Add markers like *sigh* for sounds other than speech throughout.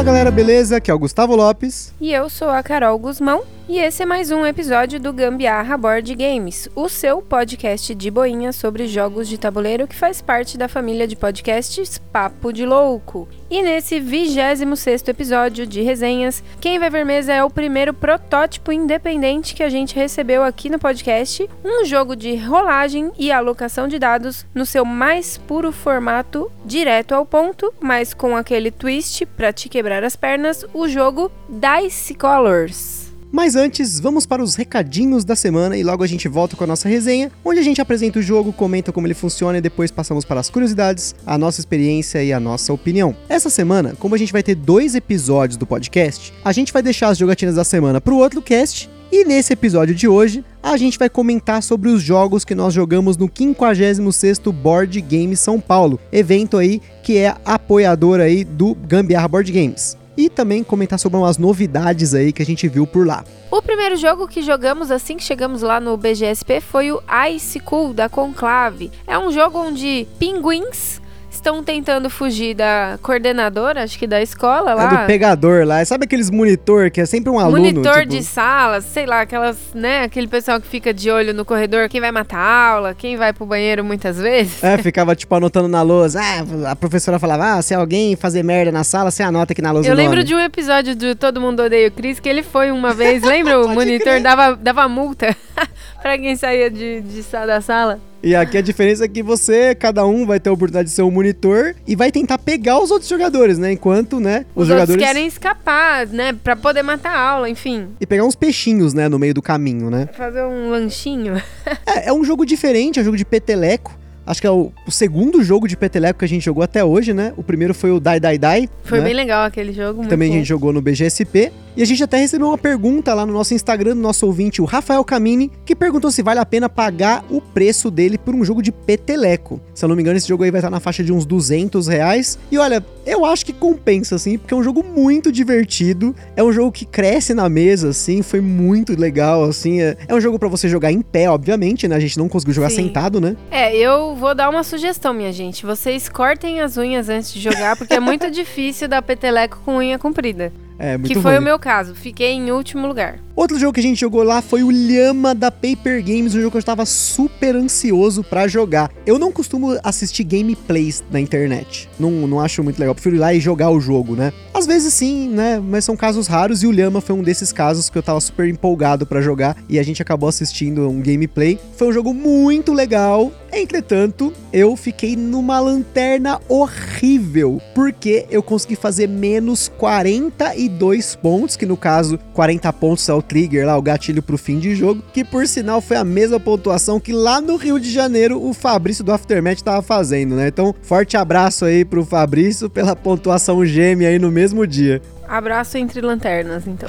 Fala galera, beleza? Aqui é o Gustavo Lopes. E eu sou a Carol Guzmão. E esse é mais um episódio do Gambiarra Board Games, o seu podcast de boinha sobre jogos de tabuleiro que faz parte da família de podcasts Papo de Louco. E nesse 26 episódio de resenhas, quem vai ver mesa é o primeiro protótipo independente que a gente recebeu aqui no podcast, um jogo de rolagem e alocação de dados no seu mais puro formato, direto ao ponto, mas com aquele twist para te quebrar as pernas, o jogo Dice Colors. Mas antes, vamos para os recadinhos da semana e logo a gente volta com a nossa resenha, onde a gente apresenta o jogo, comenta como ele funciona e depois passamos para as curiosidades, a nossa experiência e a nossa opinião. Essa semana, como a gente vai ter dois episódios do podcast, a gente vai deixar as jogatinas da semana para o outro cast e nesse episódio de hoje, a gente vai comentar sobre os jogos que nós jogamos no 56º Board Game São Paulo, evento aí que é apoiador aí do Gambiarra Board Games e também comentar sobre umas novidades aí que a gente viu por lá. O primeiro jogo que jogamos assim que chegamos lá no BGSP foi o Ice Cool da Conclave. É um jogo onde pinguins estão tentando fugir da coordenadora, acho que da escola lá. É do pegador lá. Sabe aqueles monitor que é sempre um aluno? Monitor tipo... de sala, sei lá, aquelas, né? Aquele pessoal que fica de olho no corredor, quem vai matar a aula, quem vai pro banheiro muitas vezes. É, *laughs* ficava tipo anotando na lousa. Ah, a professora falava: ah, se alguém fazer merda na sala, você anota aqui na lousa. Eu lembro de um episódio de Todo Mundo Odeia o Chris que ele foi uma vez, *laughs* lembra? o monitor dava, dava multa *laughs* pra quem saía de, de, da sala. E aqui a diferença é que você, cada um vai ter a oportunidade de ser um monitor e vai tentar pegar os outros jogadores, né? Enquanto, né, os, os jogadores querem escapar, né, para poder matar a aula, enfim. E pegar uns peixinhos, né, no meio do caminho, né? Fazer um lanchinho. *laughs* é, é um jogo diferente, é um jogo de peteleco. Acho que é o, o, segundo jogo de peteleco que a gente jogou até hoje, né? O primeiro foi o Die Die Die. Foi né? bem legal aquele jogo. Também bom. a gente jogou no BGSP. E a gente até recebeu uma pergunta lá no nosso Instagram, do nosso ouvinte, o Rafael Camini, que perguntou se vale a pena pagar o preço dele por um jogo de peteleco. Se eu não me engano, esse jogo aí vai estar na faixa de uns 200 reais. E olha, eu acho que compensa, assim, porque é um jogo muito divertido. É um jogo que cresce na mesa, assim, foi muito legal, assim. É, é um jogo para você jogar em pé, obviamente, né? A gente não conseguiu jogar Sim. sentado, né? É, eu vou dar uma sugestão, minha gente. Vocês cortem as unhas antes de jogar, porque é muito *laughs* difícil dar peteleco com unha comprida. É, muito que foi ruim. o meu caso. Fiquei em último lugar. Outro jogo que a gente jogou lá foi o Lhama da Paper Games, um jogo que eu estava super ansioso para jogar. Eu não costumo assistir gameplays na internet. Não, não acho muito legal. Prefiro ir lá e jogar o jogo, né? Às vezes sim, né? Mas são casos raros e o Lhama foi um desses casos que eu tava super empolgado para jogar e a gente acabou assistindo um gameplay. Foi um jogo muito legal. Entretanto, eu fiquei numa lanterna horrível, porque eu consegui fazer menos 42 pontos, que no caso 40 pontos é o trigger lá, o gatilho pro fim de jogo, que por sinal foi a mesma pontuação que lá no Rio de Janeiro o Fabrício do Aftermath tava fazendo, né? Então, forte abraço aí pro Fabrício pela pontuação gêmea aí no mesmo dia. Abraço entre lanternas, então.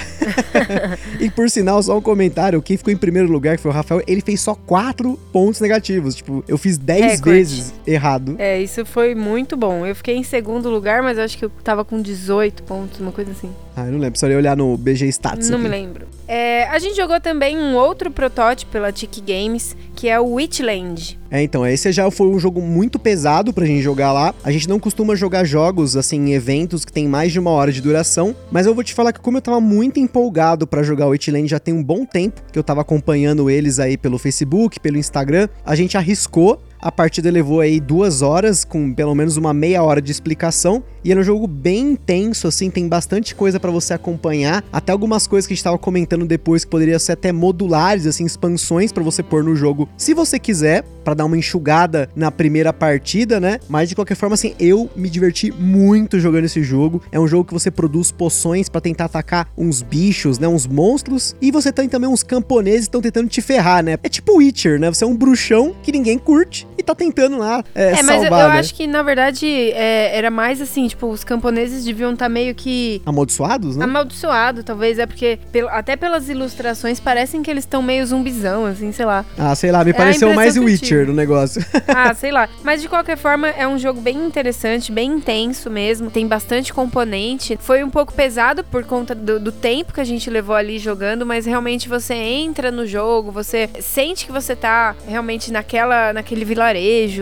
*laughs* e por sinal, só um comentário: quem ficou em primeiro lugar, que foi o Rafael, ele fez só quatro pontos negativos. Tipo, eu fiz 10 vezes errado. É, isso foi muito bom. Eu fiquei em segundo lugar, mas acho que eu tava com 18 pontos, uma coisa assim. Ah, eu não lembro. Só ia olhar no BG Stats. Não aqui. me lembro. É, a gente jogou também um outro protótipo pela Tiki Games, que é o Witchland. É, então, esse já foi um jogo muito pesado pra gente jogar lá. A gente não costuma jogar jogos, assim, em eventos que tem mais de uma hora de duração, mas eu vou te falar que como eu tava muito empolgado para jogar o Witchland já tem um bom tempo, que eu tava acompanhando eles aí pelo Facebook, pelo Instagram, a gente arriscou a partida levou aí duas horas, com pelo menos uma meia hora de explicação. E é um jogo bem intenso, assim, tem bastante coisa para você acompanhar. Até algumas coisas que a gente tava comentando depois que poderiam ser até modulares, assim, expansões para você pôr no jogo, se você quiser, para dar uma enxugada na primeira partida, né? Mas de qualquer forma, assim, eu me diverti muito jogando esse jogo. É um jogo que você produz poções para tentar atacar uns bichos, né? Uns monstros. E você tem também uns camponeses que estão tentando te ferrar, né? É tipo Witcher, né? Você é um bruxão que ninguém curte e tá tentando lá é, É, mas eu, eu né? acho que, na verdade, é, era mais assim, tipo, os camponeses deviam estar meio que Amaldiçoados, né? amaldiçoado, talvez. É porque, até pelas ilustrações, parecem que eles estão meio zumbizão, assim, sei lá. Ah, sei lá, me É pareceu mais Witcher no negócio. *laughs* Ah, sei lá. Mas de qualquer forma, é um jogo bem interessante, bem intenso mesmo. Tem bastante componente. Foi um pouco pesado por conta do, do tempo que a gente levou ali jogando, mas realmente você entra no jogo, você sente que você tá realmente naquela, naquele vilarejo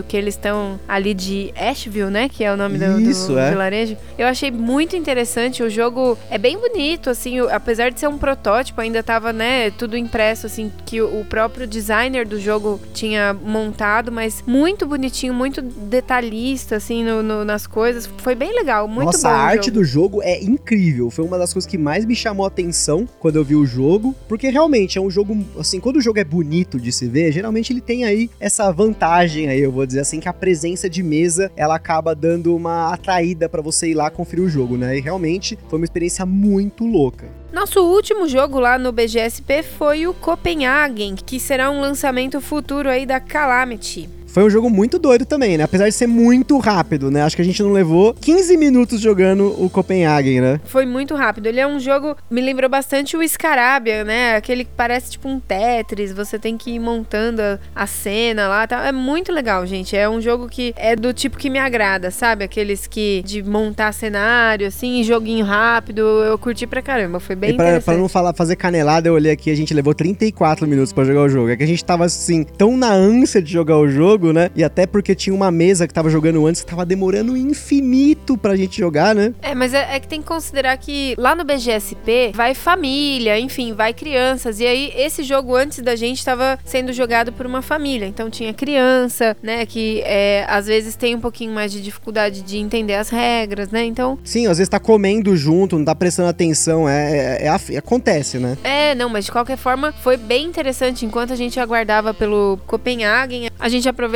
que eles estão ali de Asheville, né? Que é o nome do, Isso, do é. vilarejo. Eu achei muito interessante. O jogo é bem bonito, assim, apesar de ser um protótipo, ainda tava, né, tudo impresso, assim, que o, próprio designer do jogo tinha montado, mas muito bonitinho, muito detalhista, assim, no- no- nas coisas. Foi bem legal, muito Nossa, bom. a o arte jogo. do jogo é incrível. Foi uma das coisas que mais me chamou a atenção quando eu vi o jogo. Porque realmente é um jogo, assim, quando o jogo é bonito de se ver, geralmente ele tem aí essa vantagem aí, eu vou dizer assim, que a presença de mesa ela acaba dando uma atraída pra você ir lá conferir o jogo, né? E realmente foi uma experiência muito louca. Nosso último jogo lá no BGSP foi o Copenhagen, que será um lançamento futuro aí da Calamity. Foi um jogo muito doido também, né? Apesar de ser muito rápido, né? Acho que a gente não levou 15 minutos jogando o Copenhagen, né? Foi muito rápido. Ele é um jogo, me lembrou bastante o Scarabia, né? Aquele que parece tipo um Tetris, você tem que ir montando a, cena lá, tá? É muito legal, gente. É um jogo que é do tipo que me agrada, sabe? Aqueles que de montar cenário assim, joguinho rápido, eu curti pra caramba, foi bem e pra, interessante. pra não falar, fazer canelada, eu olhei aqui, a gente levou 34 minutos pra jogar o jogo. É que a gente tava assim, tão na ânsia de jogar o jogo, né? E até porque tinha uma mesa que tava jogando antes que tava demorando infinito pra gente jogar, né? É, mas é, é que tem que considerar que lá no BGSP vai família, enfim, vai crianças. E aí, esse jogo antes da gente estava sendo jogado por uma família. Então tinha criança, né? Que é, às vezes tem um pouquinho mais de dificuldade de entender as regras, né? Então, Sim, às vezes tá comendo junto, não tá prestando atenção, é, é- é acontece, né? é, não, mas de qualquer forma foi bem interessante. Enquanto a gente aguardava pelo Copenhagen, a gente aproveitou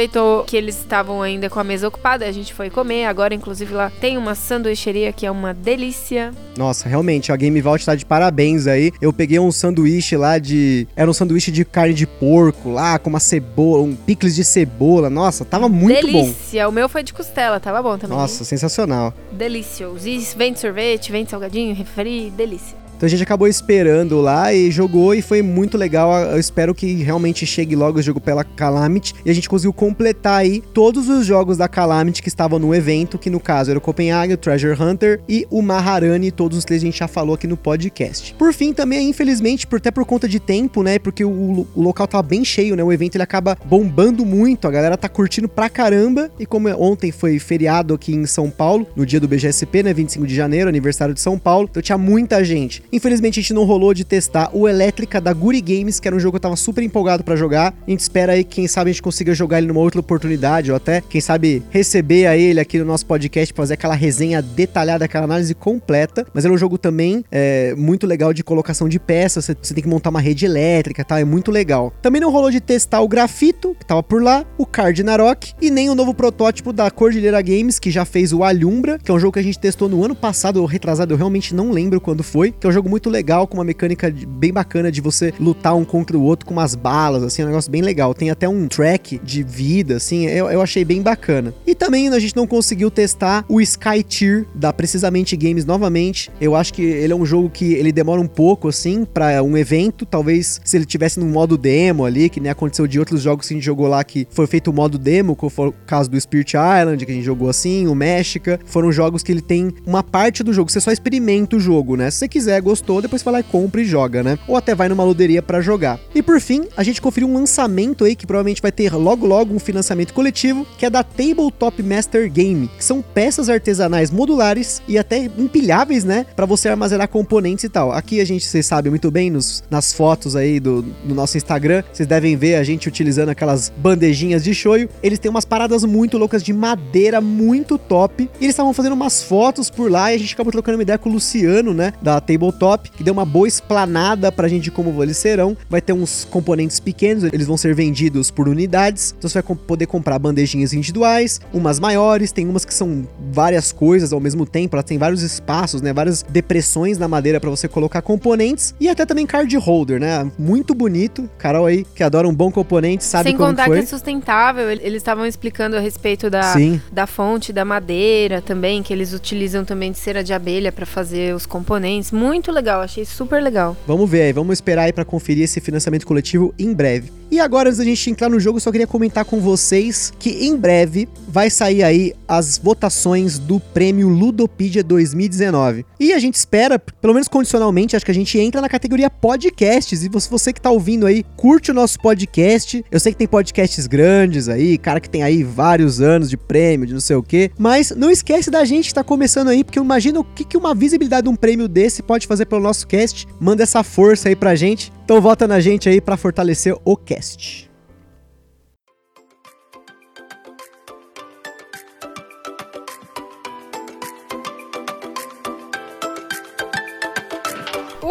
que eles estavam ainda com a mesa ocupada, a gente foi comer. Agora, inclusive, lá tem uma sanduicheria que é uma delícia. Nossa, realmente, a Game Vault tá de parabéns aí. Eu peguei um sanduíche lá de. Era um sanduíche de carne de porco lá, com uma cebola, um picles de cebola. Nossa, tava muito bom. delícia. O meu foi de costela, tava bom também. Nossa, sensacional. Delicioso. E vem sorvete, vem salgadinho, refri, delícia. Então a gente acabou esperando lá e jogou e foi muito legal. Eu espero que realmente chegue logo o jogo pela Calamity e a gente conseguiu completar aí todos os jogos da Calamity que estavam no evento, que no caso era o Copenhagen, o Treasure Hunter e o Maharani, todos os três a gente já falou aqui no podcast. Por fim, também, infelizmente, por, até por conta de tempo, né, porque o, o local tava bem cheio, né, o evento ele acaba bombando muito, a galera tá curtindo pra caramba e como ontem foi feriado aqui em São Paulo, no dia do BGSP, né, 25 de janeiro, aniversário de São Paulo, então tinha muita gente. Infelizmente a gente não rolou de testar o Elétrica da Guri Games, que era um jogo que eu tava super empolgado pra jogar. A gente espera aí que quem sabe a gente consiga jogar ele numa outra oportunidade, ou até, quem sabe, receber a ele aqui no nosso podcast pra fazer aquela resenha detalhada, aquela análise completa. Mas ele é um jogo também é, muito legal de colocação de peças, você, tem que montar uma rede elétrica tal, é muito legal. Também não rolou de testar o Grafito, que tava por lá, o Card Narok, e nem o novo protótipo da Cordilheira Games, que já fez o Alhumbra, que é um jogo que a gente testou no ano passado, ou retrasado, eu realmente não lembro quando foi, que é um jogo muito legal, com uma mecânica bem bacana de você lutar um contra o outro com umas balas, assim, é um negócio bem legal. Tem até um track de vida, assim, eu, eu achei bem bacana. E também a gente não conseguiu testar o Sky Tier da Precisamente Games novamente. Eu acho que ele é um jogo que ele demora um pouco, assim, pra um evento. Talvez se ele tivesse num modo demo ali, que nem aconteceu de outros jogos que a gente jogou lá, que foi feito o modo demo, como foi o caso do Spirit Island, que a gente jogou assim, o México. Foram jogos que ele tem uma parte do jogo, você só experimenta o jogo, né? Se você quiser, gostou, depois vai lá e compra e joga, né? Ou até vai numa loderia pra jogar. E por fim, a gente conferiu um lançamento aí que provavelmente vai ter logo logo um financiamento coletivo, que é da Tabletop Master Game, que são peças artesanais modulares e até empilháveis, né, Pra você armazenar componentes e tal. Aqui a gente, vocês sabem muito bem nos, nas fotos aí do, do nosso Instagram, vocês devem ver a gente utilizando aquelas bandejinhas de shoyu. Eles têm umas paradas muito loucas de madeira muito top. E eles estavam fazendo umas fotos por lá e a gente acabou trocando uma ideia com o Luciano, né, da Tabletop top, que deu uma boa explanada pra gente de como eles serão. Vai ter uns componentes pequenos, eles vão ser vendidos por unidades, então você vai poder comprar bandejinhas individuais, umas maiores, tem umas que são várias coisas ao mesmo tempo, elas têm vários espaços, né, várias depressões na madeira para você colocar componentes e até também card holder, né? Muito bonito. Carol aí, que adora um bom componente, sabe Sem como contar foi. que é sustentável, eles estavam explicando a respeito da, da fonte da madeira também, que eles utilizam também de cera de abelha para fazer os componentes. Muito legal, achei super legal. Vamos ver aí, vamos esperar aí para conferir esse financiamento coletivo em breve. E agora, antes da gente entrar no jogo, eu só queria comentar com vocês que em breve vai sair aí as votações do prêmio Ludopedia 2019. E a gente espera, pelo menos condicionalmente, acho que a gente entra na categoria podcasts. E você, que tá ouvindo aí, curte o nosso podcast. Eu sei que tem podcasts grandes aí, cara que tem aí vários anos de prêmio, de não sei o quê. Mas não esquece da gente que tá começando aí, porque eu imagino o que, que uma visibilidade de um prêmio desse pode fazer pelo nosso cast. Manda essa força aí pra gente. Então vota na gente aí para fortalecer o cast.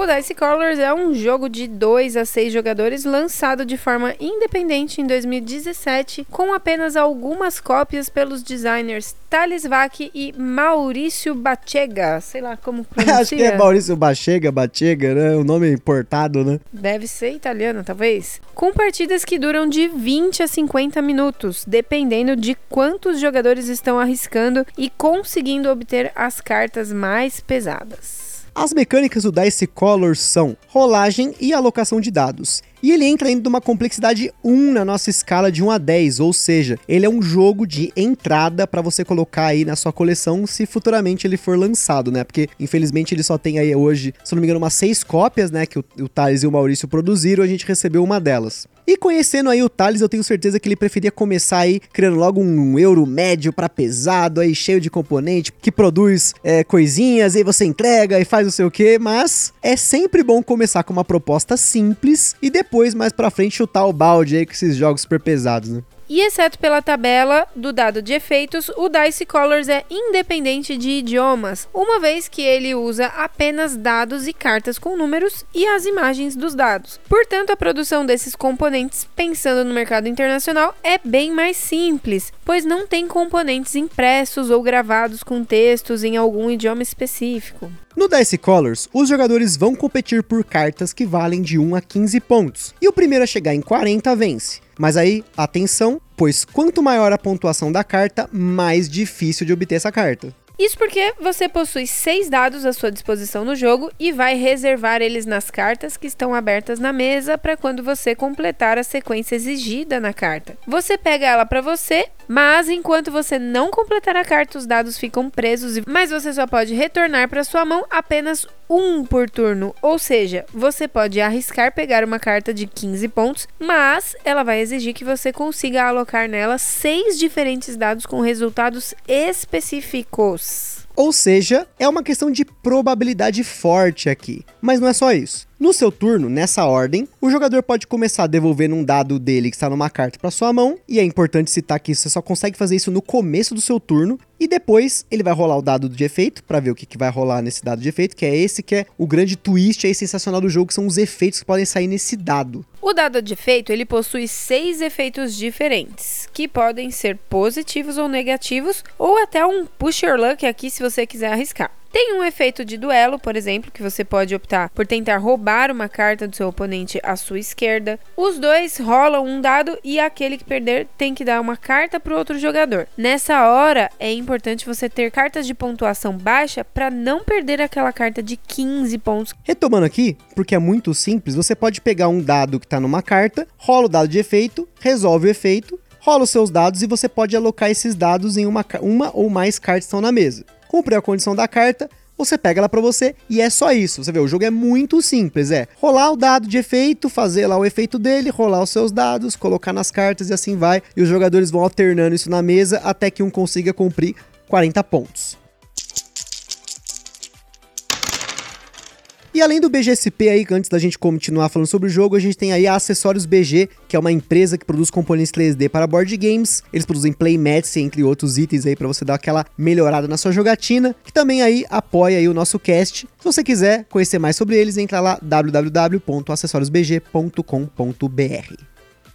O Dice Colors é um jogo de 2 a 6 jogadores lançado de forma independente em 2017, com apenas algumas cópias pelos designers Thales Vac e Maurício Bachega. Sei lá como pronuncia. *laughs* Acho que é Maurício Bachega, Bachega, né? O nome importado, né? Deve ser italiano, talvez. Com partidas que duram de 20 a 50 minutos, dependendo de quantos jogadores estão arriscando e conseguindo obter as cartas mais pesadas. As mecânicas do Dice Colors são rolagem e alocação de dados. E ele entra dentro de uma complexidade 1 na nossa escala de 1 a 10, ou seja, ele é um jogo de entrada para você colocar aí na sua coleção se futuramente ele for lançado, né? Porque infelizmente ele só tem aí hoje, se não me engano, umas 6 cópias, né, que o, o Thales e o Maurício produziram, a gente recebeu uma delas. E conhecendo aí o Thales, eu tenho certeza que ele preferia começar aí criando logo um euro médio para pesado aí, cheio de componente, que produz é, coisinhas, aí você entrega e faz não sei o que, mas é sempre bom começar com uma proposta simples e depois, mais pra frente, chutar o balde aí com esses jogos super pesados, né? E exceto pela tabela do dado de efeitos, o Dice Colors é independente de idiomas, uma vez que ele usa apenas dados e cartas com números e as imagens dos dados. Portanto, a produção desses componentes, pensando no mercado internacional, é bem mais simples, pois não tem componentes impressos ou gravados com textos em algum idioma específico. No Dice Colors, os jogadores vão competir por cartas que valem de 1 a 15 pontos, e o primeiro a chegar em 40 vence. Mas aí, atenção, pois quanto maior a pontuação da carta, mais difícil de obter essa carta. Isso porque você possui seis dados à sua disposição no jogo e vai reservar eles nas cartas que estão abertas na mesa para quando você completar a sequência exigida na carta. Você pega ela para você, mas enquanto você não completar a carta, os dados ficam presos, mas você só pode retornar para sua mão apenas um por turno. Ou seja, você pode arriscar pegar uma carta de 15 pontos, mas ela vai exigir que você consiga alocar nela seis diferentes dados com resultados específicos. Ou seja, é uma questão de probabilidade forte aqui. Mas não é só isso. No seu turno, nessa ordem, o jogador pode começar devolvendo um dado dele que está numa carta para sua mão, e é importante citar que você só consegue fazer isso no começo do seu turno, e depois ele vai rolar o dado de efeito para ver o que, que vai rolar nesse dado de efeito, que é esse que é o grande twist aí sensacional do jogo, que são os efeitos que podem sair nesse dado. O dado de efeito, ele possui seis efeitos diferentes, que podem ser positivos ou negativos, ou até um push your luck aqui se você quiser arriscar. Tem um efeito de duelo, por exemplo, que você pode optar por tentar roubar uma carta do seu oponente à sua esquerda. Os dois rolam um dado e aquele que perder tem que dar uma carta para o outro jogador. Nessa hora, é importante você ter cartas de pontuação baixa para não perder aquela carta de 15 pontos. Retomando aqui, porque é muito simples, você pode pegar um dado que está numa carta, rola o dado de efeito, resolve o efeito, rola os seus dados e você pode alocar esses dados em uma, uma ou mais cartas que estão na mesa cumpriu a condição da carta, você pega ela para você e é só isso. Você vê, o jogo é muito simples, é rolar o dado de efeito, fazer lá o efeito dele, rolar os seus dados, colocar nas cartas e assim vai. E os jogadores vão alternando isso na mesa até que um consiga cumprir 40 pontos. E além do BGSP aí, antes da gente continuar falando sobre o jogo, a gente tem aí a Acessórios BG, que é uma empresa que produz componentes 3D para board games. Eles produzem playmats, entre outros itens aí para você dar aquela melhorada na sua jogatina, que também aí apoia aí o nosso cast. Se você quiser conhecer mais sobre eles, entra lá www.acessoriosbg.com.br.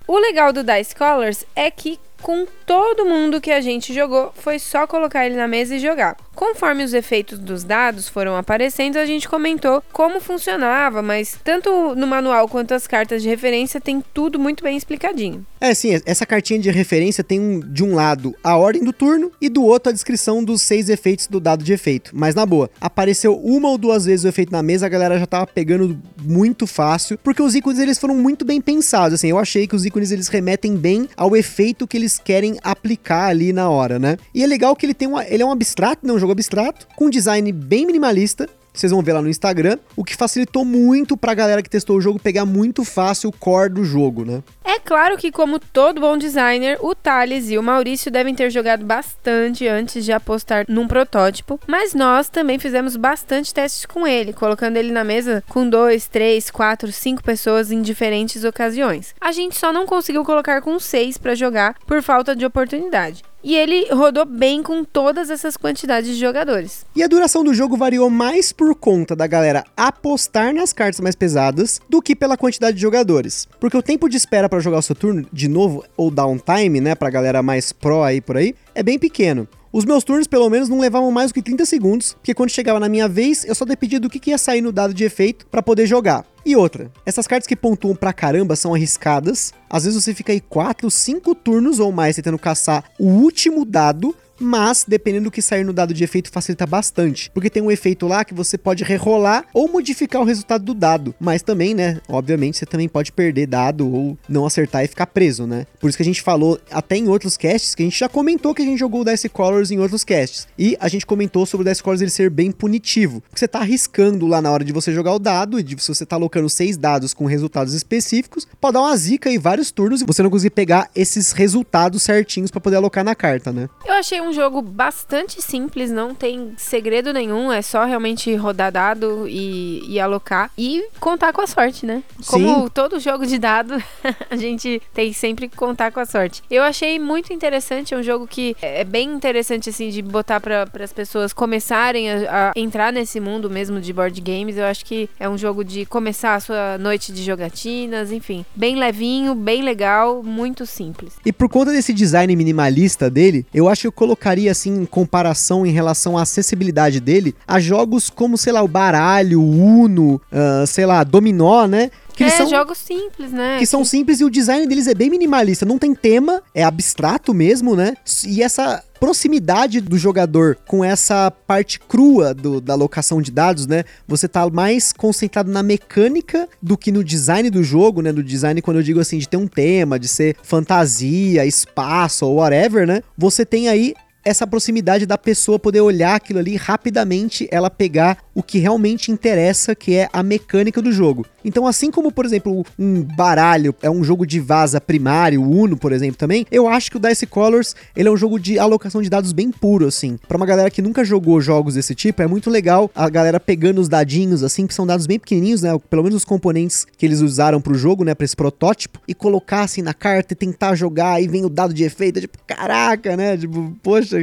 O legal do Dice Colors é que com todo mundo que a gente jogou, foi só colocar ele na mesa e jogar. Conforme os efeitos dos dados foram aparecendo, a gente comentou como funcionava, mas tanto no manual quanto as cartas de referência tem tudo muito bem explicadinho. É, sim, essa cartinha de referência tem um, de um lado a ordem do turno e do outro a descrição dos seis efeitos do dado de efeito. Mas na boa, apareceu uma ou duas vezes o efeito na mesa, a galera já tava pegando muito fácil, porque os ícones eles foram muito bem pensados, assim, eu achei que os ícones eles remetem bem ao efeito que eles querem aplicar ali na hora, né? E é legal que ele tem uma, ele é um abstrato, não é um jogo abstrato, com design bem minimalista, vocês vão ver lá no Instagram, o que facilitou muito pra galera que testou o jogo pegar muito fácil o core do jogo, né? É claro que, como todo bom designer, o Thales e o Maurício devem ter jogado bastante antes de apostar num protótipo, mas nós também fizemos bastante testes com ele, colocando ele na mesa com dois, três, quatro, cinco pessoas em diferentes ocasiões. A gente só não conseguiu colocar com seis para jogar por falta de oportunidade. E ele rodou bem com todas essas quantidades de jogadores. E a duração do jogo variou mais por conta da galera apostar nas cartas mais pesadas do que pela quantidade de jogadores. Porque o tempo de espera para jogar o seu turno, de novo, ou downtime, né, pra galera mais pro aí por aí, é bem pequeno. Os meus turnos, pelo menos, não levavam mais do que 30 segundos, porque quando chegava na minha vez, eu só dependia do que ia sair no dado de efeito para poder jogar. E outra, essas cartas que pontuam pra caramba são arriscadas. Às vezes você fica aí 4, 5 turnos ou mais tentando caçar o último dado mas dependendo do que sair no dado de efeito facilita bastante, porque tem um efeito lá que você pode rerolar ou modificar o resultado do dado, mas também, né, obviamente você também pode perder dado ou não acertar e ficar preso, né? Por isso que a gente falou até em outros casts que a gente já comentou que a gente jogou o Dice Colors em outros casts. E a gente comentou sobre o Dice Colors ele ser bem punitivo, porque você tá arriscando lá na hora de você jogar o dado e de, se você tá alocando seis dados com resultados específicos, pode dar uma zica e vários turnos e você não conseguir pegar esses resultados certinhos para poder alocar na carta, né? Eu achei um um jogo bastante simples, não tem segredo nenhum, é só realmente rodar dado e, e alocar e contar com a sorte, né? Como Sim. todo jogo de dado, *laughs* a gente tem sempre que contar com a sorte. Eu achei muito interessante, é um jogo que é bem interessante, assim, de botar para as pessoas começarem a, a entrar nesse mundo mesmo de board games. Eu acho que é um jogo de começar a sua noite de jogatinas, enfim, bem levinho, bem legal, muito simples. E por conta desse design minimalista dele, eu acho que eu colocaria assim em comparação em relação à acessibilidade dele a jogos como, sei lá, o baralho, o Uno, ah, sei lá, dominó, né? Que é, são jogos simples, né? que são simples e o design deles é bem minimalista, não tem tema, é abstrato mesmo, né? E essa proximidade do jogador com essa parte crua do- da alocação de dados, né? Você tá mais concentrado na mecânica do que no design do jogo, né? Do design, quando eu digo assim, de ter um tema, de ser fantasia, espaço ou whatever, né? Você tem aí essa proximidade da pessoa poder olhar aquilo ali rapidamente, ela pegar o que realmente interessa, que é a mecânica do jogo. Então, assim como, por exemplo, um baralho é um jogo de vaza primário, Uno, por exemplo, também, eu acho que o Dice Colors, ele é um jogo de alocação de dados bem puro, assim. Pra uma galera que nunca jogou jogos desse tipo, é muito legal a galera pegando os dadinhos, assim, que são dados bem pequenininhos, né? Pelo menos os componentes que eles usaram pro jogo, né? Pra esse protótipo, e colocar, assim, na carta e tentar jogar, e vem o dado de efeito, é tipo, caraca, né? Tipo, poxa,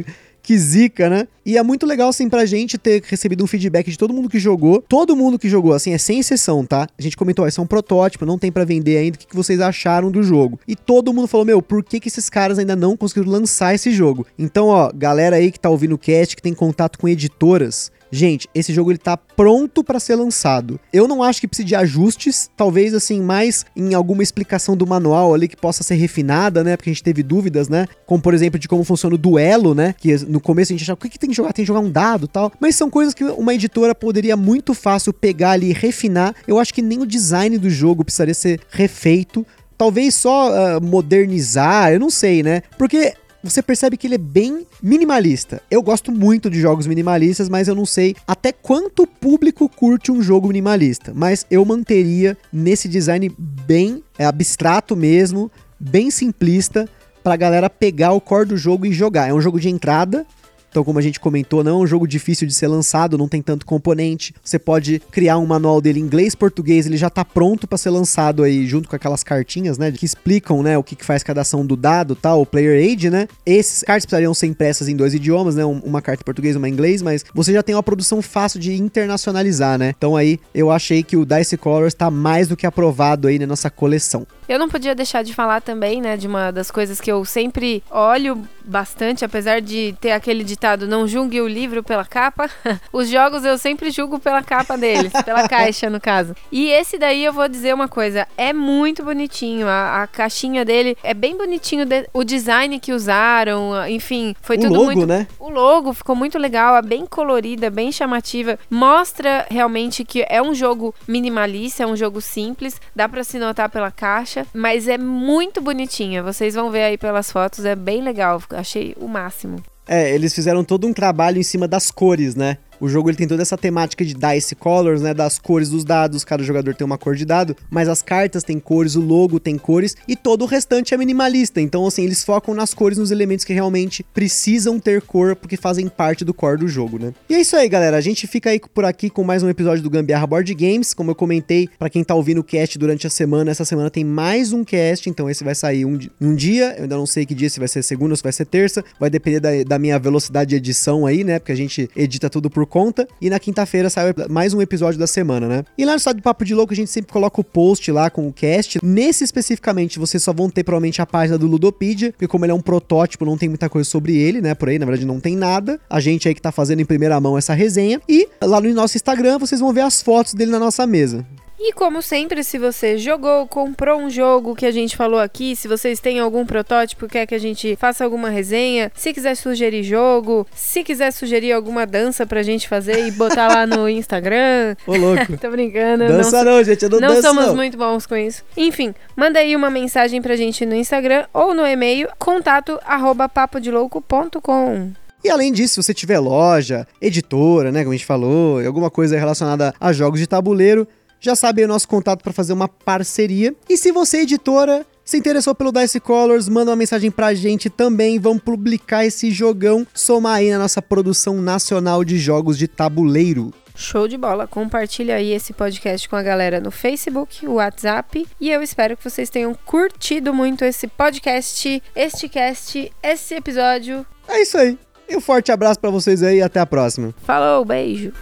que zica, né? E é muito legal, assim, pra gente ter recebido um feedback de todo mundo que jogou. Todo mundo que jogou, assim, é sem exceção, tá? A gente comentou, esse é um protótipo, não tem pra vender ainda. O que, que vocês acharam do jogo? E todo mundo falou, meu, por que, que esses caras ainda não conseguiram lançar esse jogo? Então, ó, galera aí que tá ouvindo o cast, que tem contato com editoras, Gente, esse jogo ele tá pronto pra ser lançado. Eu não acho que precise de ajustes, talvez assim mais em alguma explicação do manual ali que possa ser refinada, né? Porque a gente teve dúvidas, né? Como por exemplo de como funciona o duelo, né? Que no começo a gente achava o que, que tem que jogar, tem que jogar um dado, tal. Mas são coisas que uma editora poderia muito fácil pegar ali e refinar. Eu acho que nem o design do jogo precisaria ser refeito. Talvez só ah, modernizar, eu não sei, né? Porque você percebe que ele é bem minimalista. Eu gosto muito de jogos minimalistas, mas eu não sei até quanto público curte um jogo minimalista. Mas eu manteria nesse design bem é, abstrato mesmo, bem simplista, pra galera pegar o core do jogo e jogar. É um jogo de entrada, Então, como a gente comentou, não é um jogo difícil de ser lançado, não tem tanto componente. Você pode criar um manual dele em inglês, português, ele já tá pronto para ser lançado aí junto com aquelas cartinhas, né, que explicam, né, o que, que faz cada ação do dado, tal, o player aid, né? Esses cartas precisariam ser impressas em dois idiomas, né, uma carta em português, uma em inglês, mas você já tem uma produção fácil de internacionalizar, né? Então aí eu achei que o Dice Colors tá mais do que aprovado aí na nossa coleção. Eu não podia deixar de falar também, né, de uma das coisas que eu sempre olho bastante, apesar de ter aquele ditado não julgue o livro pela capa. *laughs* Os jogos eu sempre julgo pela capa deles, *laughs* pela caixa no caso. E esse daí eu vou dizer uma coisa, é muito bonitinho, a, a caixinha dele é bem bonitinho, de, o design que usaram, enfim, foi o tudo logo, muito... né? O logo ficou muito legal, é bem colorida, bem chamativa, mostra realmente que é um jogo minimalista, é um jogo simples, dá para se notar pela caixa, mas é muito bonitinha. Vocês vão ver aí pelas fotos, é bem legal. Achei o máximo. É, eles fizeram todo um trabalho em cima das cores, né? O jogo ele tem toda essa temática de dice colors, né, das cores dos dados, cada jogador tem uma cor de dado, mas as cartas têm cores, o logo tem cores e todo o restante é minimalista. Então, assim, eles focam nas cores, nos elementos que realmente precisam ter cor porque fazem parte do core do jogo, né? E é isso aí, galera. A gente fica aí por aqui com mais um episódio do Gambiarra Board Games. Como eu comentei, para quem tá ouvindo o cast durante a semana, essa semana tem mais um cast, então esse vai sair um, um dia. Eu ainda não sei que dia, se vai ser segunda ou se vai ser terça. Vai depender da, da minha velocidade de edição aí, né? Porque a gente edita tudo por conta. E na quinta-feira sai mais um episódio da semana, né? E lá no estado do Papo de Louco a gente sempre coloca o post lá com o cast. Nesse especificamente, vocês só vão ter provavelmente a página do Ludopedia, porque como ele é um protótipo, não tem muita coisa sobre ele, né? Por aí, na verdade, não tem nada. A gente aí que tá fazendo em primeira mão essa resenha. E lá no nosso Instagram vocês vão ver as fotos dele na nossa mesa. E como sempre, se você jogou, comprou um jogo que a gente falou aqui, se vocês têm algum protótipo, quer que a gente faça alguma resenha, se quiser sugerir jogo, se quiser sugerir alguma dança pra gente fazer e botar lá no *laughs* Instagram. Ô, louco. *laughs* Tô brincando. Dança não, não gente, eu não, não danço somos não. muito bons com isso. Enfim, manda aí uma mensagem pra gente no Instagram ou no e-mail contato arroba papodelouco.com. E além disso, se você tiver loja, editora, né, como a gente falou, alguma coisa relacionada a jogos de tabuleiro, já sabe o nosso contato para fazer uma parceria. E se você, editora, se interessou pelo Dice Colors, manda uma mensagem pra gente também. Vamos publicar esse jogão, somar aí na nossa produção nacional de jogos de tabuleiro. Show de bola! Compartilha aí esse podcast com a galera no Facebook, WhatsApp. E eu espero que vocês tenham curtido muito esse podcast, este cast, esse episódio. É isso aí. E um forte abraço para vocês aí e até a próxima. Falou, beijo!